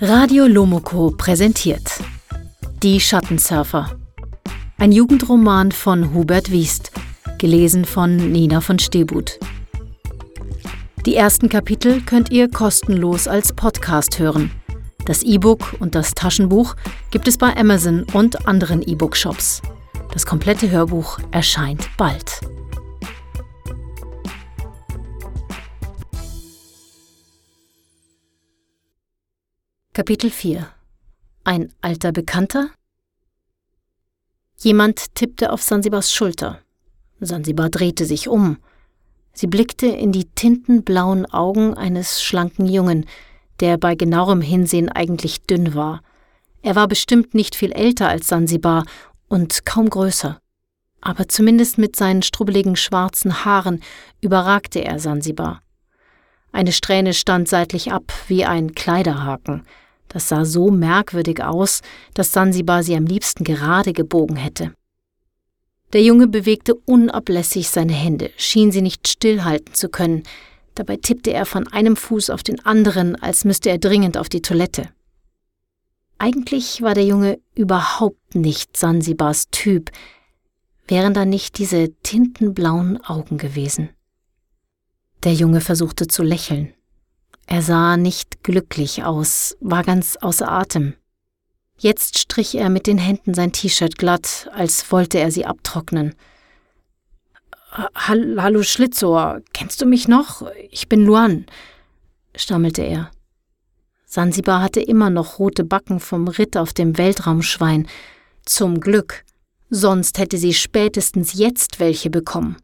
Radio Lomoko präsentiert Die Schattensurfer. Ein Jugendroman von Hubert Wiest, gelesen von Nina von Stebut. Die ersten Kapitel könnt ihr kostenlos als Podcast hören. Das E-Book und das Taschenbuch gibt es bei Amazon und anderen E-Book-Shops. Das komplette Hörbuch erscheint bald. Kapitel 4 Ein alter Bekannter? Jemand tippte auf Sansibars Schulter. Sansibar drehte sich um. Sie blickte in die tintenblauen Augen eines schlanken Jungen, der bei genauerem Hinsehen eigentlich dünn war. Er war bestimmt nicht viel älter als Sansibar und kaum größer. Aber zumindest mit seinen strubbeligen schwarzen Haaren überragte er Sansibar. Eine Strähne stand seitlich ab wie ein Kleiderhaken. Das sah so merkwürdig aus, dass Sansibar sie am liebsten gerade gebogen hätte. Der Junge bewegte unablässig seine Hände, schien sie nicht stillhalten zu können. Dabei tippte er von einem Fuß auf den anderen, als müsste er dringend auf die Toilette. Eigentlich war der Junge überhaupt nicht Sansibars Typ, wären da nicht diese tintenblauen Augen gewesen. Der Junge versuchte zu lächeln. Er sah nicht glücklich aus, war ganz außer Atem. Jetzt strich er mit den Händen sein T-Shirt glatt, als wollte er sie abtrocknen. Hallo Schlitzohr, kennst du mich noch? Ich bin Luan, stammelte er. Sansibar hatte immer noch rote Backen vom Ritt auf dem Weltraumschwein. Zum Glück, sonst hätte sie spätestens jetzt welche bekommen.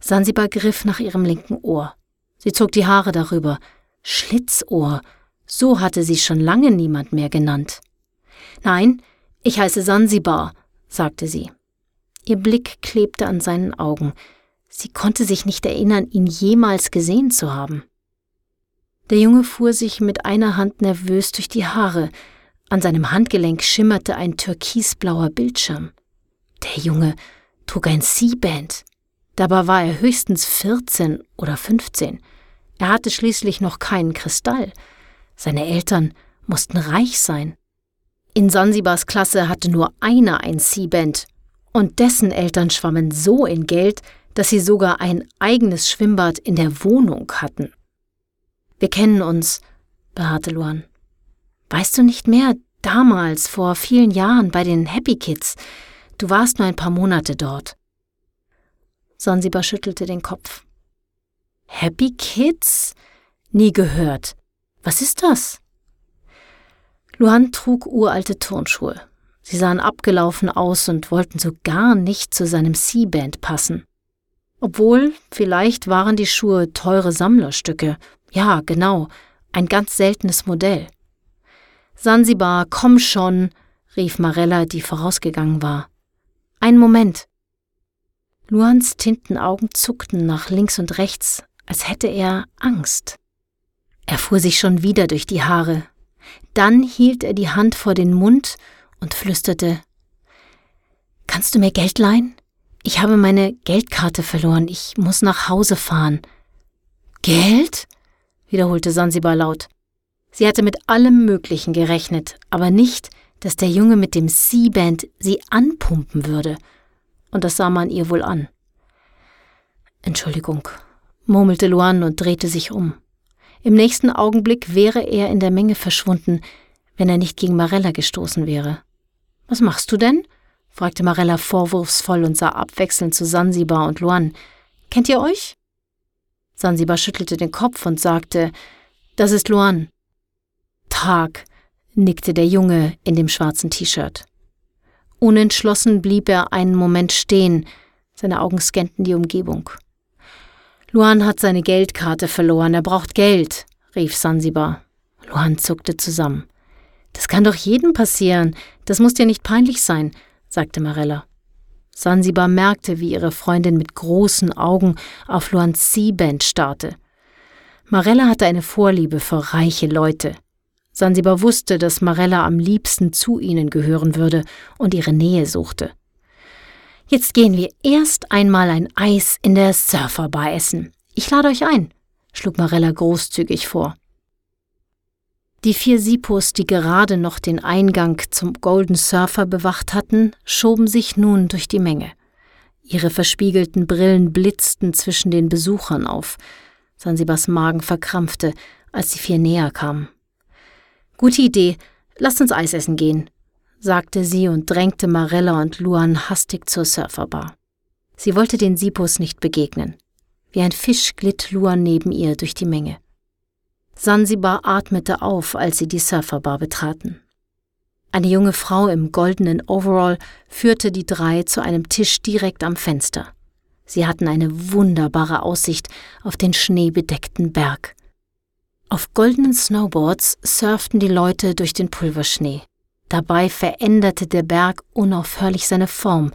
Sansibar griff nach ihrem linken Ohr. Sie zog die Haare darüber. Schlitzohr, so hatte sie schon lange niemand mehr genannt. Nein, ich heiße Sansibar, sagte sie. Ihr Blick klebte an seinen Augen. Sie konnte sich nicht erinnern, ihn jemals gesehen zu haben. Der Junge fuhr sich mit einer Hand nervös durch die Haare. An seinem Handgelenk schimmerte ein türkisblauer Bildschirm. Der Junge trug ein C-Band. Dabei war er höchstens 14 oder 15. Er hatte schließlich noch keinen Kristall. Seine Eltern mussten reich sein. In Sansibars Klasse hatte nur einer ein C-Band und dessen Eltern schwammen so in Geld, dass sie sogar ein eigenes Schwimmbad in der Wohnung hatten. Wir kennen uns, beharrte Luan. Weißt du nicht mehr, damals, vor vielen Jahren, bei den Happy Kids? Du warst nur ein paar Monate dort. Sansibar schüttelte den Kopf. Happy Kids? Nie gehört. Was ist das? Luan trug uralte Turnschuhe. Sie sahen abgelaufen aus und wollten so gar nicht zu seinem C-Band passen. Obwohl, vielleicht waren die Schuhe teure Sammlerstücke. Ja, genau, ein ganz seltenes Modell. Sansibar, komm schon, rief Marella, die vorausgegangen war. Ein Moment. Luans Tintenaugen zuckten nach links und rechts, als hätte er Angst. Er fuhr sich schon wieder durch die Haare, dann hielt er die Hand vor den Mund und flüsterte Kannst du mir Geld leihen? Ich habe meine Geldkarte verloren, ich muss nach Hause fahren. Geld? wiederholte Sansibar laut. Sie hatte mit allem Möglichen gerechnet, aber nicht, dass der Junge mit dem C-Band sie anpumpen würde. Und das sah man ihr wohl an. Entschuldigung, murmelte Luan und drehte sich um. Im nächsten Augenblick wäre er in der Menge verschwunden, wenn er nicht gegen Marella gestoßen wäre. Was machst du denn? fragte Marella vorwurfsvoll und sah abwechselnd zu Sansibar und Luan. Kennt ihr euch? Sansibar schüttelte den Kopf und sagte, das ist Luan. Tag, nickte der Junge in dem schwarzen T-Shirt. Unentschlossen blieb er einen Moment stehen, seine Augen scannten die Umgebung. Luan hat seine Geldkarte verloren, er braucht Geld, rief Sansibar. Luan zuckte zusammen. Das kann doch jedem passieren, das muss dir nicht peinlich sein, sagte Marella. Sansibar merkte, wie ihre Freundin mit großen Augen auf Luans C-Band starrte. Marella hatte eine Vorliebe für reiche Leute. Sansibar wusste, dass Marella am liebsten zu ihnen gehören würde und ihre Nähe suchte. Jetzt gehen wir erst einmal ein Eis in der Surferbar essen. Ich lade euch ein, schlug Marella großzügig vor. Die vier Sipos, die gerade noch den Eingang zum Golden Surfer bewacht hatten, schoben sich nun durch die Menge. Ihre verspiegelten Brillen blitzten zwischen den Besuchern auf. Sansibas Magen verkrampfte, als die vier näher kamen. Gute Idee, lasst uns Eis essen gehen, sagte sie und drängte Marella und Luan hastig zur Surferbar. Sie wollte den Sipos nicht begegnen. Wie ein Fisch glitt Luan neben ihr durch die Menge. Sansibar atmete auf, als sie die Surferbar betraten. Eine junge Frau im goldenen Overall führte die drei zu einem Tisch direkt am Fenster. Sie hatten eine wunderbare Aussicht auf den schneebedeckten Berg. Auf goldenen Snowboards surften die Leute durch den Pulverschnee. Dabei veränderte der Berg unaufhörlich seine Form.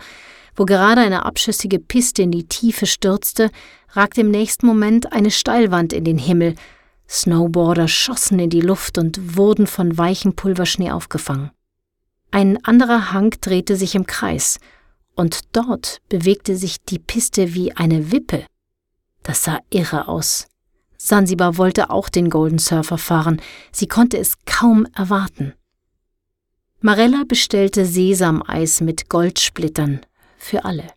Wo gerade eine abschüssige Piste in die Tiefe stürzte, ragte im nächsten Moment eine Steilwand in den Himmel, Snowboarder schossen in die Luft und wurden von weichem Pulverschnee aufgefangen. Ein anderer Hang drehte sich im Kreis, und dort bewegte sich die Piste wie eine Wippe. Das sah irre aus. Sansibar wollte auch den Golden Surfer fahren, sie konnte es kaum erwarten. Marella bestellte Sesameis mit Goldsplittern für alle.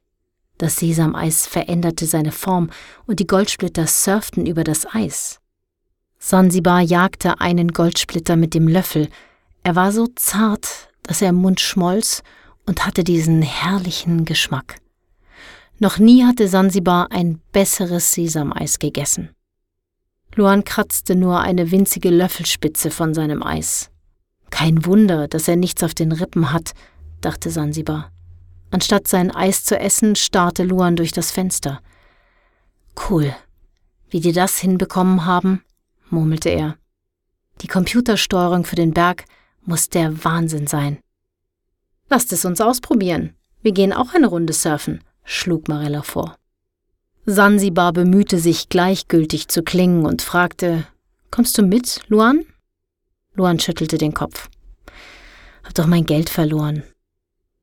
Das Sesameis veränderte seine Form und die Goldsplitter surften über das Eis. Sansibar jagte einen Goldsplitter mit dem Löffel. Er war so zart, dass er im Mund schmolz und hatte diesen herrlichen Geschmack. Noch nie hatte Sansibar ein besseres Sesameis gegessen. Luan kratzte nur eine winzige Löffelspitze von seinem Eis. Kein Wunder, dass er nichts auf den Rippen hat, dachte Sansibar. Anstatt sein Eis zu essen, starrte Luan durch das Fenster. Cool. Wie die das hinbekommen haben, murmelte er. Die Computersteuerung für den Berg muss der Wahnsinn sein. Lasst es uns ausprobieren. Wir gehen auch eine Runde surfen, schlug Marella vor. Sansibar bemühte sich gleichgültig zu klingen und fragte Kommst du mit, Luan? Luan schüttelte den Kopf. Hab doch mein Geld verloren.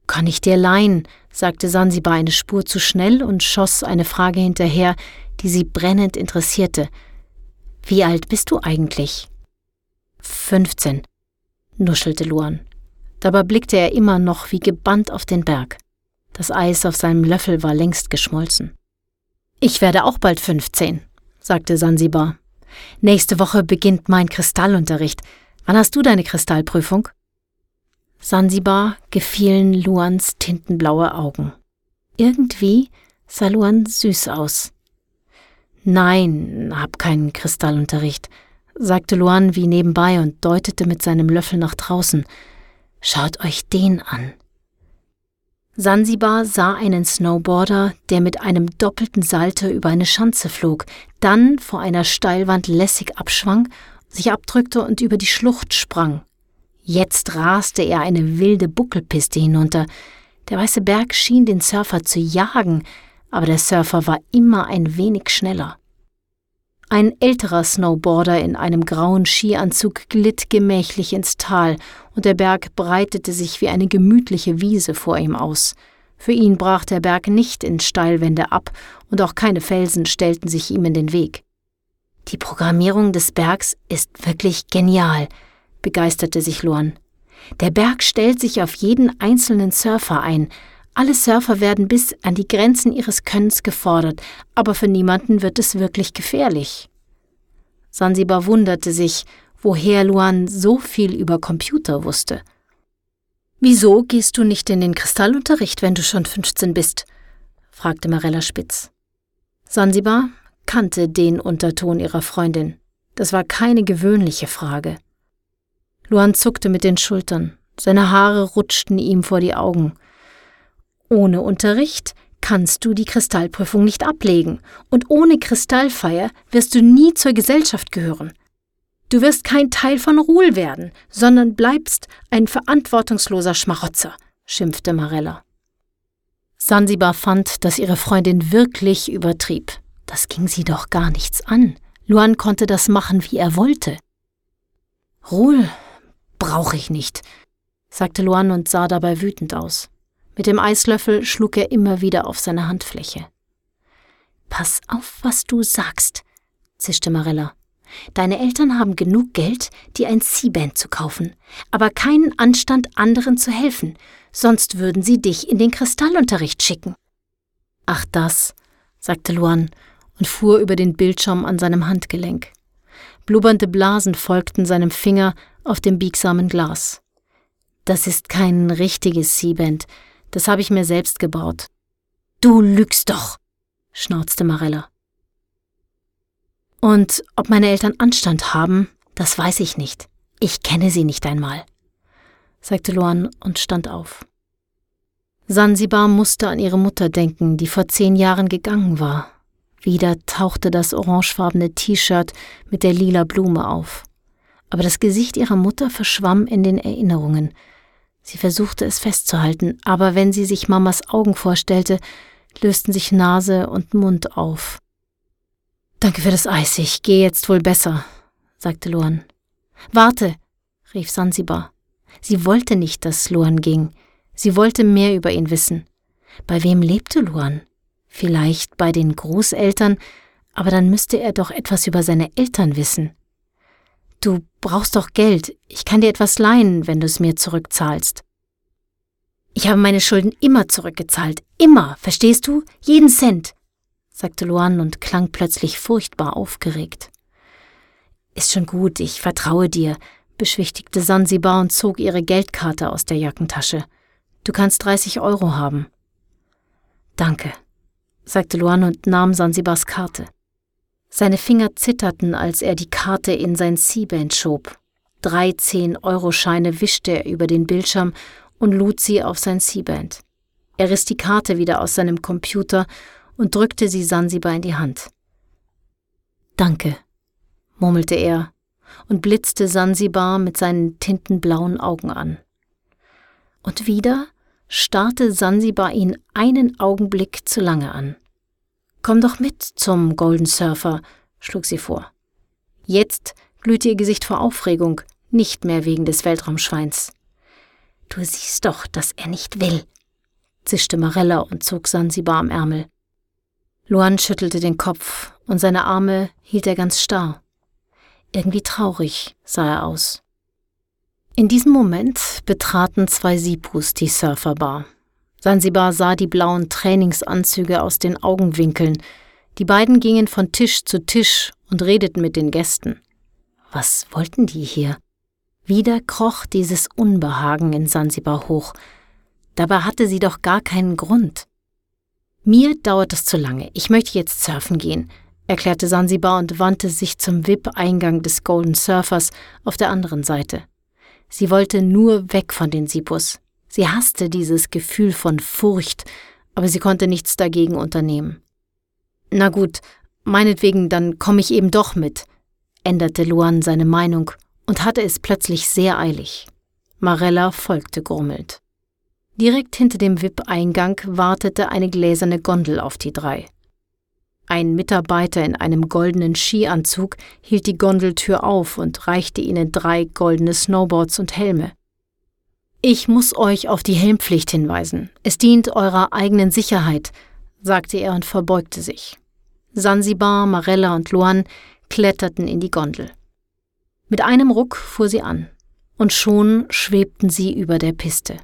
Kann ich dir leihen, sagte Sansibar eine Spur zu schnell und schoss eine Frage hinterher, die sie brennend interessierte. Wie alt bist du eigentlich? 15, nuschelte Luan. Dabei blickte er immer noch wie gebannt auf den Berg. Das Eis auf seinem Löffel war längst geschmolzen. Ich werde auch bald 15, sagte Sansibar. Nächste Woche beginnt mein Kristallunterricht. Wann hast du deine Kristallprüfung? Sansibar gefielen Luans tintenblaue Augen. Irgendwie sah Luan süß aus. Nein, hab keinen Kristallunterricht, sagte Luan wie nebenbei und deutete mit seinem Löffel nach draußen. Schaut euch den an. Sansibar sah einen Snowboarder, der mit einem doppelten Salto über eine Schanze flog, dann vor einer Steilwand lässig abschwang, sich abdrückte und über die Schlucht sprang. Jetzt raste er eine wilde Buckelpiste hinunter. Der weiße Berg schien den Surfer zu jagen, aber der Surfer war immer ein wenig schneller. Ein älterer Snowboarder in einem grauen Skianzug glitt gemächlich ins Tal, und der Berg breitete sich wie eine gemütliche Wiese vor ihm aus. Für ihn brach der Berg nicht in Steilwände ab, und auch keine Felsen stellten sich ihm in den Weg. Die Programmierung des Bergs ist wirklich genial, begeisterte sich Luan. Der Berg stellt sich auf jeden einzelnen Surfer ein, alle Surfer werden bis an die Grenzen ihres Könnens gefordert, aber für niemanden wird es wirklich gefährlich. Sansibar wunderte sich, woher Luan so viel über Computer wusste. Wieso gehst du nicht in den Kristallunterricht, wenn du schon 15 bist? fragte Marella spitz. Sansibar kannte den Unterton ihrer Freundin. Das war keine gewöhnliche Frage. Luan zuckte mit den Schultern. Seine Haare rutschten ihm vor die Augen. Ohne Unterricht kannst du die Kristallprüfung nicht ablegen, und ohne Kristallfeier wirst du nie zur Gesellschaft gehören. Du wirst kein Teil von Ruhl werden, sondern bleibst ein verantwortungsloser Schmarotzer, schimpfte Marella. Sansibar fand, dass ihre Freundin wirklich übertrieb. Das ging sie doch gar nichts an. Luan konnte das machen, wie er wollte. Ruhl brauche ich nicht, sagte Luan und sah dabei wütend aus. Mit dem Eislöffel schlug er immer wieder auf seine Handfläche. Pass auf, was du sagst, zischte Marilla. Deine Eltern haben genug Geld, dir ein C-Band zu kaufen, aber keinen Anstand, anderen zu helfen, sonst würden sie dich in den Kristallunterricht schicken. Ach das, sagte Luan und fuhr über den Bildschirm an seinem Handgelenk. Blubbernde Blasen folgten seinem Finger auf dem biegsamen Glas. Das ist kein richtiges C-Band, das habe ich mir selbst gebaut. Du lügst doch, schnauzte Marella. Und ob meine Eltern Anstand haben, das weiß ich nicht. Ich kenne sie nicht einmal, sagte Luan und stand auf. Sansibar musste an ihre Mutter denken, die vor zehn Jahren gegangen war. Wieder tauchte das orangefarbene T-Shirt mit der lila Blume auf. Aber das Gesicht ihrer Mutter verschwamm in den Erinnerungen. Sie versuchte es festzuhalten, aber wenn sie sich Mamas Augen vorstellte, lösten sich Nase und Mund auf. Danke für das Eis, ich gehe jetzt wohl besser, sagte Luan. Warte, rief Sansibar. Sie wollte nicht, dass Luan ging. Sie wollte mehr über ihn wissen. Bei wem lebte Luan? Vielleicht bei den Großeltern, aber dann müsste er doch etwas über seine Eltern wissen. Du brauchst doch Geld. Ich kann dir etwas leihen, wenn du es mir zurückzahlst. Ich habe meine Schulden immer zurückgezahlt. Immer, verstehst du? Jeden Cent, sagte Luan und klang plötzlich furchtbar aufgeregt. Ist schon gut, ich vertraue dir, beschwichtigte Sansibar und zog ihre Geldkarte aus der Jackentasche. Du kannst 30 Euro haben. Danke, sagte Luan und nahm Sansibars Karte. Seine Finger zitterten, als er die Karte in sein C-Band schob. Drei Zehn-Euro-Scheine wischte er über den Bildschirm und lud sie auf sein C-Band. Er riss die Karte wieder aus seinem Computer und drückte sie Sansibar in die Hand. Danke, murmelte er und blitzte Sansibar mit seinen tintenblauen Augen an. Und wieder starrte Sansibar ihn einen Augenblick zu lange an. Komm doch mit zum Golden Surfer, schlug sie vor. Jetzt glühte ihr Gesicht vor Aufregung, nicht mehr wegen des Weltraumschweins. Du siehst doch, dass er nicht will, zischte Marella und zog Sansibar am Ärmel. Luan schüttelte den Kopf und seine Arme hielt er ganz starr. Irgendwie traurig sah er aus. In diesem Moment betraten zwei Sipus die Surferbar. Sansibar sah die blauen Trainingsanzüge aus den Augenwinkeln. Die beiden gingen von Tisch zu Tisch und redeten mit den Gästen. Was wollten die hier? Wieder kroch dieses Unbehagen in Sansibar hoch. Dabei hatte sie doch gar keinen Grund. Mir dauert es zu lange. Ich möchte jetzt surfen gehen, erklärte Sansibar und wandte sich zum VIP-Eingang des Golden Surfers auf der anderen Seite. Sie wollte nur weg von den Sipus. Sie hasste dieses Gefühl von Furcht, aber sie konnte nichts dagegen unternehmen. Na gut, meinetwegen, dann komme ich eben doch mit, änderte Luan seine Meinung und hatte es plötzlich sehr eilig. Marella folgte grummelnd. Direkt hinter dem VIP-Eingang wartete eine gläserne Gondel auf die drei. Ein Mitarbeiter in einem goldenen Skianzug hielt die Gondeltür auf und reichte ihnen drei goldene Snowboards und Helme. Ich muss euch auf die Helmpflicht hinweisen. Es dient eurer eigenen Sicherheit, sagte er und verbeugte sich. Sansibar, Marella und Luan kletterten in die Gondel. Mit einem Ruck fuhr sie an, und schon schwebten sie über der Piste.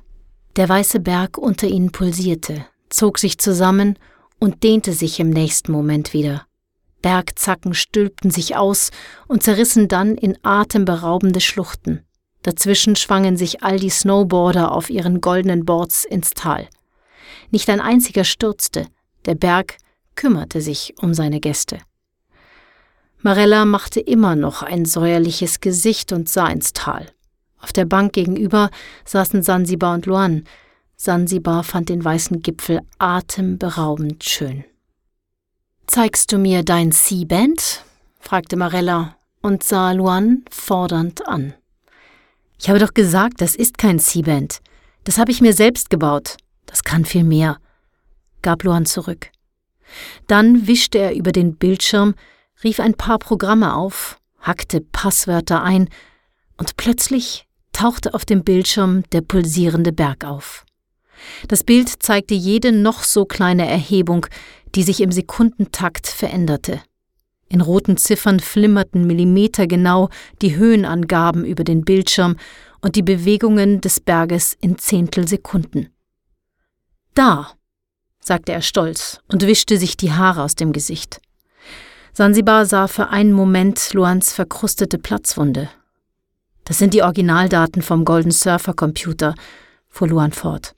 Der weiße Berg unter ihnen pulsierte, zog sich zusammen und dehnte sich im nächsten Moment wieder. Bergzacken stülpten sich aus und zerrissen dann in atemberaubende Schluchten. Dazwischen schwangen sich all die Snowboarder auf ihren goldenen Boards ins Tal. Nicht ein einziger stürzte, der Berg kümmerte sich um seine Gäste. Marella machte immer noch ein säuerliches Gesicht und sah ins Tal. Auf der Bank gegenüber saßen Sansibar und Luan, Sansibar fand den weißen Gipfel atemberaubend schön. Zeigst du mir dein C-Band? fragte Marella und sah Luan fordernd an. Ich habe doch gesagt, das ist kein C-Band. Das habe ich mir selbst gebaut. Das kann viel mehr, gab Luan zurück. Dann wischte er über den Bildschirm, rief ein paar Programme auf, hackte Passwörter ein, und plötzlich tauchte auf dem Bildschirm der pulsierende Berg auf. Das Bild zeigte jede noch so kleine Erhebung, die sich im Sekundentakt veränderte. In roten Ziffern flimmerten millimetergenau die Höhenangaben über den Bildschirm und die Bewegungen des Berges in Zehntelsekunden. Da, sagte er stolz und wischte sich die Haare aus dem Gesicht. Sansibar sah für einen Moment Luans verkrustete Platzwunde. Das sind die Originaldaten vom Golden Surfer Computer, fuhr Luan fort.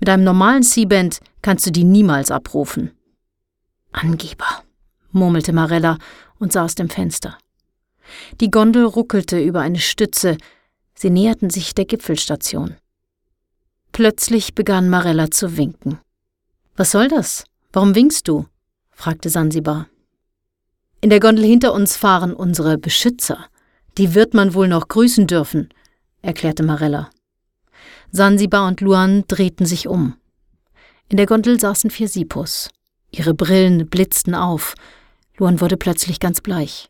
Mit einem normalen C-Band kannst du die niemals abrufen. Angeber, murmelte Marella und sah aus dem Fenster. Die Gondel ruckelte über eine Stütze, sie näherten sich der Gipfelstation. Plötzlich begann Marella zu winken. Was soll das? Warum winkst du? fragte Sansibar. In der Gondel hinter uns fahren unsere Beschützer. Die wird man wohl noch grüßen dürfen, erklärte Marella. Sansibar und Luan drehten sich um. In der Gondel saßen vier Sipos. Ihre Brillen blitzten auf. Luan wurde plötzlich ganz bleich.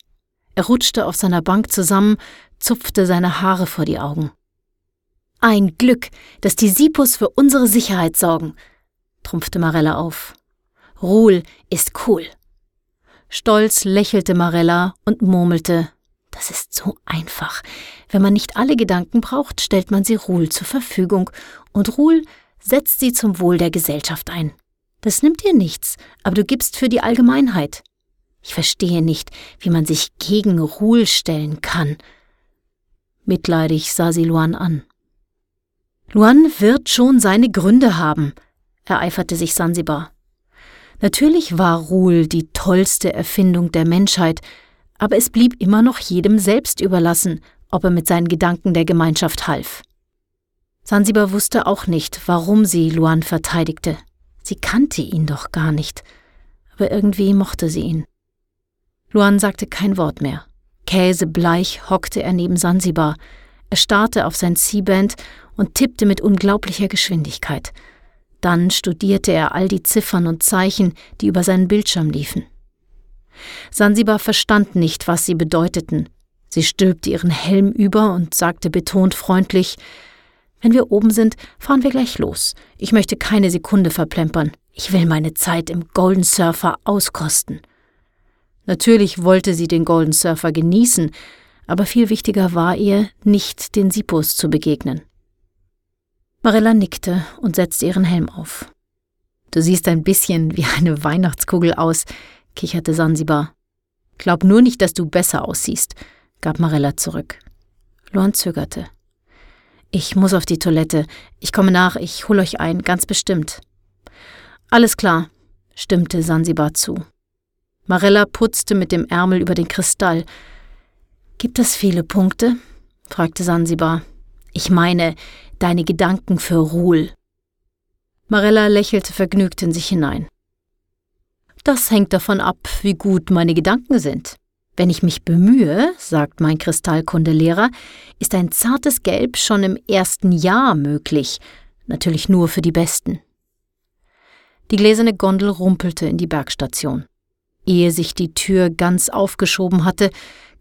Er rutschte auf seiner Bank zusammen, zupfte seine Haare vor die Augen. Ein Glück, dass die Sipos für unsere Sicherheit sorgen, trumpfte Marella auf. Ruhl ist cool. Stolz lächelte Marella und murmelte Das ist so einfach. Wenn man nicht alle Gedanken braucht, stellt man sie Ruhl zur Verfügung, und Ruhl setzt sie zum Wohl der Gesellschaft ein. Das nimmt dir nichts, aber du gibst für die Allgemeinheit. Ich verstehe nicht, wie man sich gegen Ruhl stellen kann. Mitleidig sah sie Luan an. Luan wird schon seine Gründe haben, ereiferte sich Sansibar. Natürlich war Ruhl die tollste Erfindung der Menschheit, aber es blieb immer noch jedem selbst überlassen, ob er mit seinen Gedanken der Gemeinschaft half. Sansibar wusste auch nicht, warum sie Luan verteidigte. Sie kannte ihn doch gar nicht, aber irgendwie mochte sie ihn. Luan sagte kein Wort mehr. Käsebleich hockte er neben Sansibar. Er starrte auf sein C-Band und tippte mit unglaublicher Geschwindigkeit – dann studierte er all die Ziffern und Zeichen, die über seinen Bildschirm liefen. Sansibar verstand nicht, was sie bedeuteten. Sie stülpte ihren Helm über und sagte betont freundlich Wenn wir oben sind, fahren wir gleich los. Ich möchte keine Sekunde verplempern. Ich will meine Zeit im Golden Surfer auskosten. Natürlich wollte sie den Golden Surfer genießen, aber viel wichtiger war ihr, nicht den Sipos zu begegnen. Marilla nickte und setzte ihren Helm auf. Du siehst ein bisschen wie eine Weihnachtskugel aus, kicherte Sansibar. Glaub nur nicht, dass du besser aussiehst, gab Marilla zurück. Luan zögerte. Ich muss auf die Toilette. Ich komme nach, ich hol euch ein, ganz bestimmt. Alles klar, stimmte Sansibar zu. Marella putzte mit dem Ärmel über den Kristall. Gibt es viele Punkte? fragte Sansibar. Ich meine, deine Gedanken für Ruhl. Marella lächelte vergnügt in sich hinein. Das hängt davon ab, wie gut meine Gedanken sind. Wenn ich mich bemühe, sagt mein Kristallkundelehrer, ist ein zartes Gelb schon im ersten Jahr möglich, natürlich nur für die Besten. Die gläserne Gondel rumpelte in die Bergstation. Ehe sich die Tür ganz aufgeschoben hatte,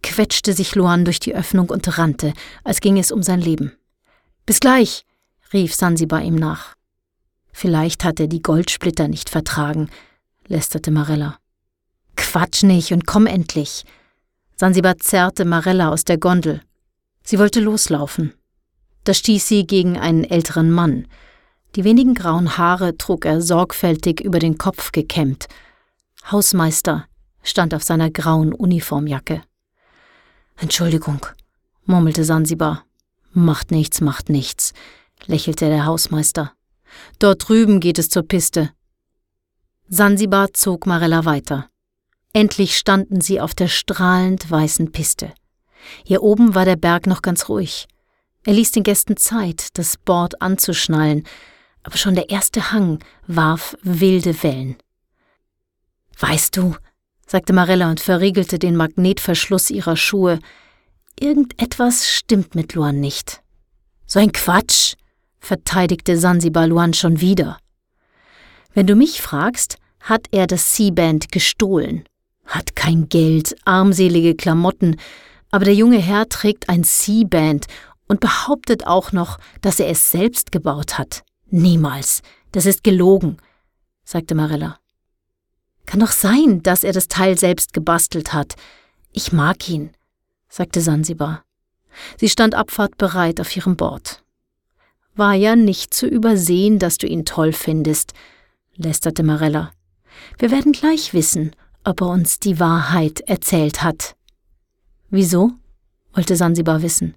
quetschte sich Luan durch die Öffnung und rannte, als ging es um sein Leben. Bis gleich, rief Sansibar ihm nach. Vielleicht hat er die Goldsplitter nicht vertragen, lästerte Marella. Quatsch nicht und komm endlich. Sansibar zerrte Marella aus der Gondel. Sie wollte loslaufen. Da stieß sie gegen einen älteren Mann. Die wenigen grauen Haare trug er sorgfältig über den Kopf gekämmt. Hausmeister stand auf seiner grauen Uniformjacke. Entschuldigung, murmelte Sansibar. Macht nichts, macht nichts, lächelte der Hausmeister. Dort drüben geht es zur Piste. Sansibar zog Marella weiter. Endlich standen sie auf der strahlend weißen Piste. Hier oben war der Berg noch ganz ruhig. Er ließ den Gästen Zeit, das Board anzuschnallen, aber schon der erste Hang warf wilde Wellen. Weißt du, sagte Marella und verriegelte den Magnetverschluss ihrer Schuhe, Irgendetwas stimmt mit Luan nicht. So ein Quatsch, verteidigte Sansibar Luan schon wieder. Wenn du mich fragst, hat er das C-Band gestohlen. Hat kein Geld, armselige Klamotten, aber der junge Herr trägt ein C-Band und behauptet auch noch, dass er es selbst gebaut hat. Niemals. Das ist gelogen, sagte Marilla. Kann doch sein, dass er das Teil selbst gebastelt hat. Ich mag ihn, sagte Sansibar. Sie stand abfahrtbereit auf ihrem Board. War ja nicht zu übersehen, dass du ihn toll findest, lästerte Marella. Wir werden gleich wissen, ob er uns die Wahrheit erzählt hat. Wieso? wollte Sansibar wissen.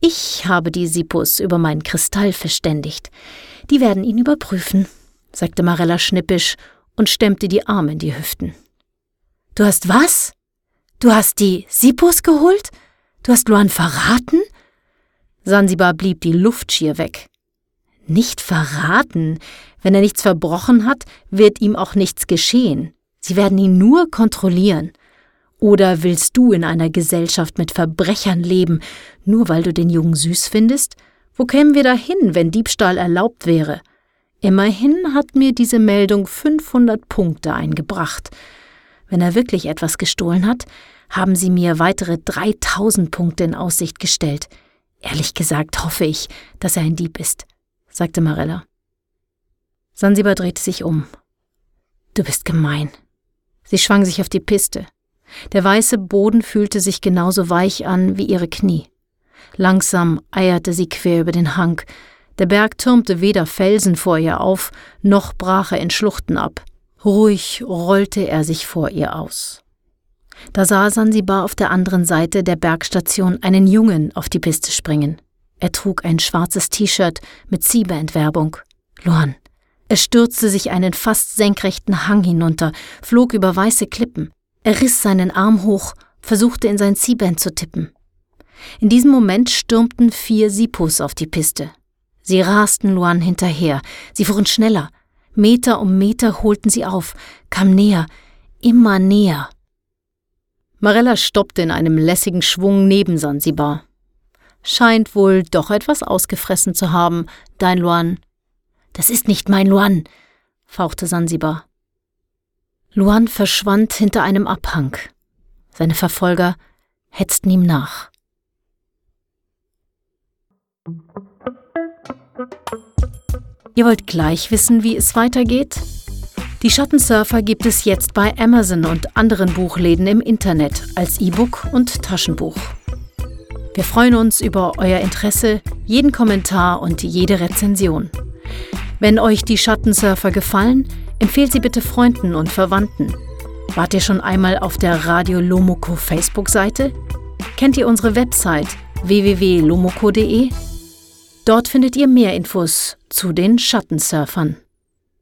Ich habe die Sipus über meinen Kristall verständigt. Die werden ihn überprüfen, sagte Marella schnippisch und stemmte die Arme in die Hüften. Du hast was? Du hast die Sipus geholt? Du hast Luan verraten? Sansibar blieb die Luft schier weg. Nicht verraten. Wenn er nichts verbrochen hat, wird ihm auch nichts geschehen. Sie werden ihn nur kontrollieren. Oder willst du in einer Gesellschaft mit Verbrechern leben, nur weil du den Jungen süß findest? Wo kämen wir dahin, wenn Diebstahl erlaubt wäre? Immerhin hat mir diese Meldung 500 Punkte eingebracht. Wenn er wirklich etwas gestohlen hat, haben sie mir weitere 3000 Punkte in Aussicht gestellt. Ehrlich gesagt hoffe ich, dass er ein Dieb ist, sagte Marella. Sansibar drehte sich um. Du bist gemein. Sie schwang sich auf die Piste. Der weiße Boden fühlte sich genauso weich an wie ihre Knie. Langsam eierte sie quer über den Hang. Der Berg türmte weder Felsen vor ihr auf, noch brach er in Schluchten ab. Ruhig rollte er sich vor ihr aus. Da sah Sansibar auf der anderen Seite der Bergstation einen Jungen auf die Piste springen. Er trug ein schwarzes T-Shirt mit Ziebeentwerbung. Luan. Er stürzte sich einen fast senkrechten Hang hinunter, flog über weiße Klippen. Er riss seinen Arm hoch, versuchte in sein Ziehband zu tippen. In diesem Moment stürmten vier Sipus auf die Piste. Sie rasten Luan hinterher. Sie fuhren schneller. Meter um Meter holten sie auf, kam näher, immer näher. Marella stoppte in einem lässigen Schwung neben Sansibar. Scheint wohl doch etwas ausgefressen zu haben, dein Luan. Das ist nicht mein Luan, fauchte Sansibar. Luan verschwand hinter einem Abhang. Seine Verfolger hetzten ihm nach. Ihr wollt gleich wissen, wie es weitergeht? Die Schattensurfer gibt es jetzt bei Amazon und anderen Buchläden im Internet als E-Book und Taschenbuch. Wir freuen uns über euer Interesse, jeden Kommentar und jede Rezension. Wenn euch die Schattensurfer gefallen, empfehlt sie bitte Freunden und Verwandten. Wart ihr schon einmal auf der Radio Lomoko Facebook-Seite? Kennt ihr unsere Website www.lomoko.de? Dort findet ihr mehr Infos zu den Schattensurfern.